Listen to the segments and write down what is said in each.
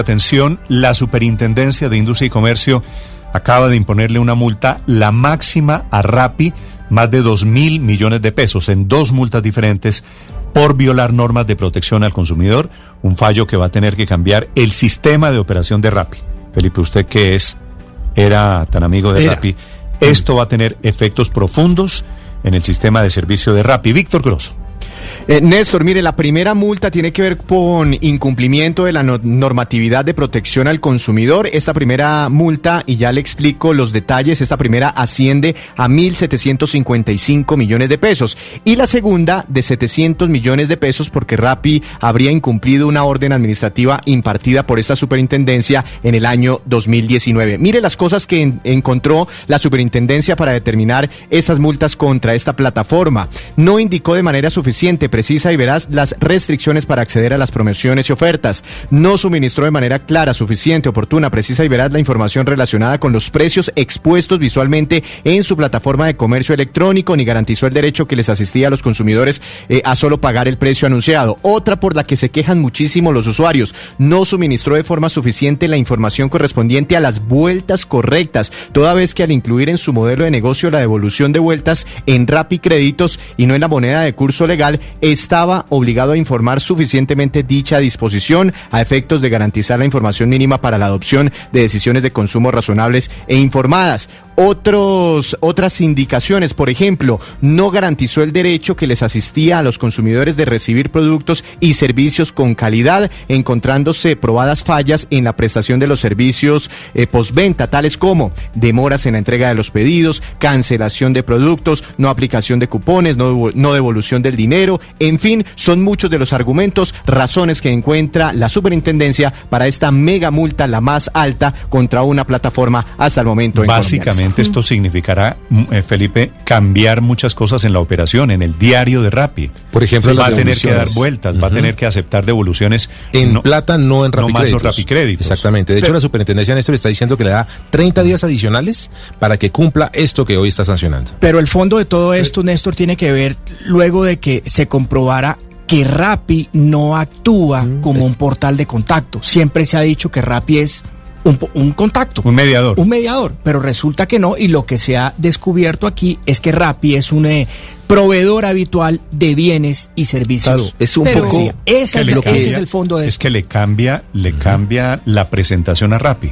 Atención, la Superintendencia de Industria y Comercio acaba de imponerle una multa, la máxima a Rappi, más de 2 mil millones de pesos en dos multas diferentes por violar normas de protección al consumidor, un fallo que va a tener que cambiar el sistema de operación de Rappi. Felipe, usted que es, era tan amigo de Era. Rappi, esto va a tener efectos profundos en el sistema de servicio de Rappi. Víctor Grosso. Eh, Néstor, mire, la primera multa tiene que ver con incumplimiento de la no- normatividad de protección al consumidor. Esta primera multa, y ya le explico los detalles, esta primera asciende a 1.755 millones de pesos. Y la segunda de 700 millones de pesos porque Rappi habría incumplido una orden administrativa impartida por esta superintendencia en el año 2019. Mire las cosas que en- encontró la superintendencia para determinar esas multas contra esta plataforma. No indicó de manera suficiente, precisa y veraz las restricciones para acceder a las promociones y ofertas. No suministró de manera clara, suficiente, oportuna, precisa y veraz la información relacionada con los precios expuestos visualmente en su plataforma de comercio electrónico, ni garantizó el derecho que les asistía a los consumidores eh, a solo pagar el precio anunciado. Otra por la que se quejan muchísimo los usuarios, no suministró de forma suficiente la información correspondiente a las vueltas correctas, toda vez que al incluir en su modelo de negocio la devolución de vueltas en Rappi Créditos y no en la moneda de curso legal, estaba obligado a informar suficientemente dicha disposición a efectos de garantizar la información mínima para la adopción de decisiones de consumo razonables e informadas. Otros, otras indicaciones, por ejemplo, no garantizó el derecho que les asistía a los consumidores de recibir productos y servicios con calidad, encontrándose probadas fallas en la prestación de los servicios eh, postventa, tales como demoras en la entrega de los pedidos, cancelación de productos, no aplicación de cupones, no, no devolución del dinero, en fin, son muchos de los argumentos, razones que encuentra la superintendencia para esta mega multa, la más alta contra una plataforma hasta el momento. en. Básicamente esto significará, mm, eh, Felipe, cambiar muchas cosas en la operación, en el diario de Rappi. Por ejemplo, va a tener que dar vueltas, va a tener que aceptar devoluciones En no- plata, no en no más los. Rapicréditos. Exactamente. De hecho, la superintendencia Néstor está diciendo que le da 30 días adicionales para que cumpla esto que hoy está sancionando. Pero el fondo de todo esto, Néstor, tiene que ver luego de que se comprobara que Rappi no actúa como un portal de contacto. Siempre se ha dicho que Rappi es un, contacto. Un mediador. Un mediador, pero resulta que no y lo que se ha descubierto aquí es que Rappi es un eh, proveedor habitual de bienes y servicios. Claro, es un Pero poco- que es lo- ese es el fondo de Es esto. que le cambia, le cambia la presentación a Rappi.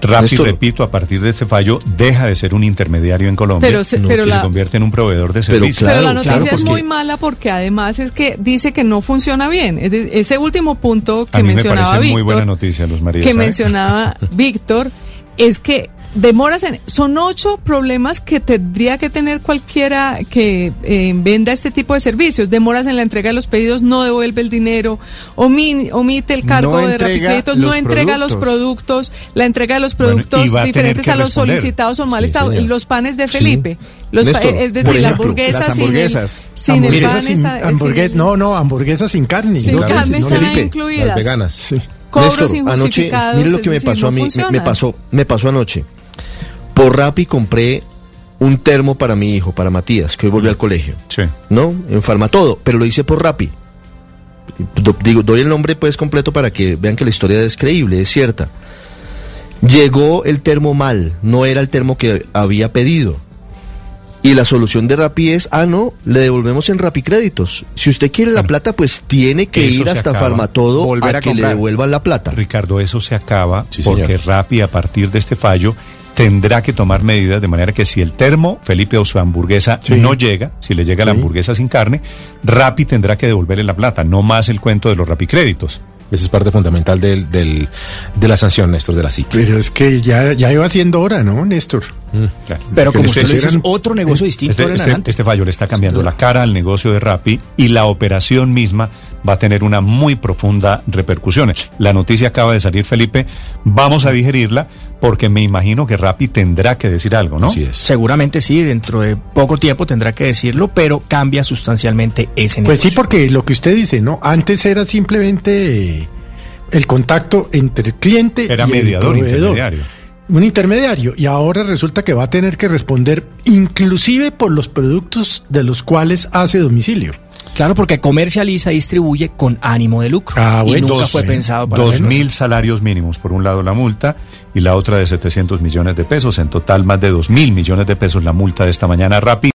Rappi, Néstor. repito, a partir de este fallo, deja de ser un intermediario en Colombia Pero se- y pero se la- convierte en un proveedor de Pero servicios. claro, Pero la noticia claro, es muy mala porque además es que dice que no funciona bien. Es de- ese último punto que a mí me mencionaba parece muy Víctor, buena noticia, Luz María. que ¿sabe? mencionaba Víctor, es que demoras en... Son ocho problemas que tendría que tener cualquiera que eh, venda este tipo de servicios. Demoras en la entrega de los pedidos, no devuelve el dinero, omi- omite el cargo No de Rapicréditos, no entrega los productos, la entrega de los productos diferentes a los responder. solicitados o mal Sí, estado, señor. los panes de Sí. Felipe. Los pa- Néstor, eh, es decir, por la hamburguesa las sin el- hamburguesas. sin el hamburguesas pan sin, está- sin hamburgues- el- no, no, hamburguesas sin carne. sin no, carne no, están Felipe, incluidas. Las veganas. Sí. Cobros Néstor, anoche, mire lo que me decir, pasó a mí, me- pasó, me pasó anoche. Por Rappi compré un termo para mi hijo, para Matías, que hoy volvió al colegio. Sí. ¿No? En Farmatodo, pero lo hice por Rappi. Do- Digo, doy el nombre pues completo para que vean que la historia es creíble, es cierta. Llegó el termo mal, no era el termo que había pedido. Y la solución de Rappi es, ah, no, le devolvemos en Rappi Créditos. Si usted quiere la plata, pues tiene que eso ir hasta acaba. Farmatodo Volver a, que le devuelvan la plata. Ricardo, eso se acaba Sí, porque señor. Rappi a partir de este fallo tendrá que tomar medidas de manera que si el termo, Felipe, o su hamburguesa Sí. no llega, si le llega la hamburguesa sin carne, Rappi tendrá que devolverle la plata, no más el cuento de los Rappi créditos. Esa es parte fundamental del, del- de la sanción, Néstor, de la SIC. Pero es que ya, ya iba siendo hora, ¿no, Néstor? Claro. Pero como Este- usted lo dice, es otro negocio distinto Este, en este- adelante. este fallo le está cambiando la cara al negocio de Rappi y la operación misma va a tener una muy profunda repercusión. La noticia acaba de salir, Felipe. Vamos a digerirla porque me imagino que Rappi tendrá que decir algo, ¿no? Así es. Seguramente sí, dentro de poco tiempo tendrá que decirlo, pero cambia sustancialmente ese negocio. Pues sí, porque lo que usted dice, ¿no? Antes era simplemente el contacto entre el cliente Era y mediador, el proveedor. intermediario. Un intermediario. Y ahora resulta que va a tener que responder inclusive por los productos de los cuales hace domicilio. Claro, porque comercializa y distribuye con ánimo de lucro. Ah, y bueno. nunca Dos- fue pensado para Dos mil salarios mínimos, por un lado la multa, y la otra de 700 millones de pesos. En total, más de dos mil millones de pesos la multa de esta mañana rápida.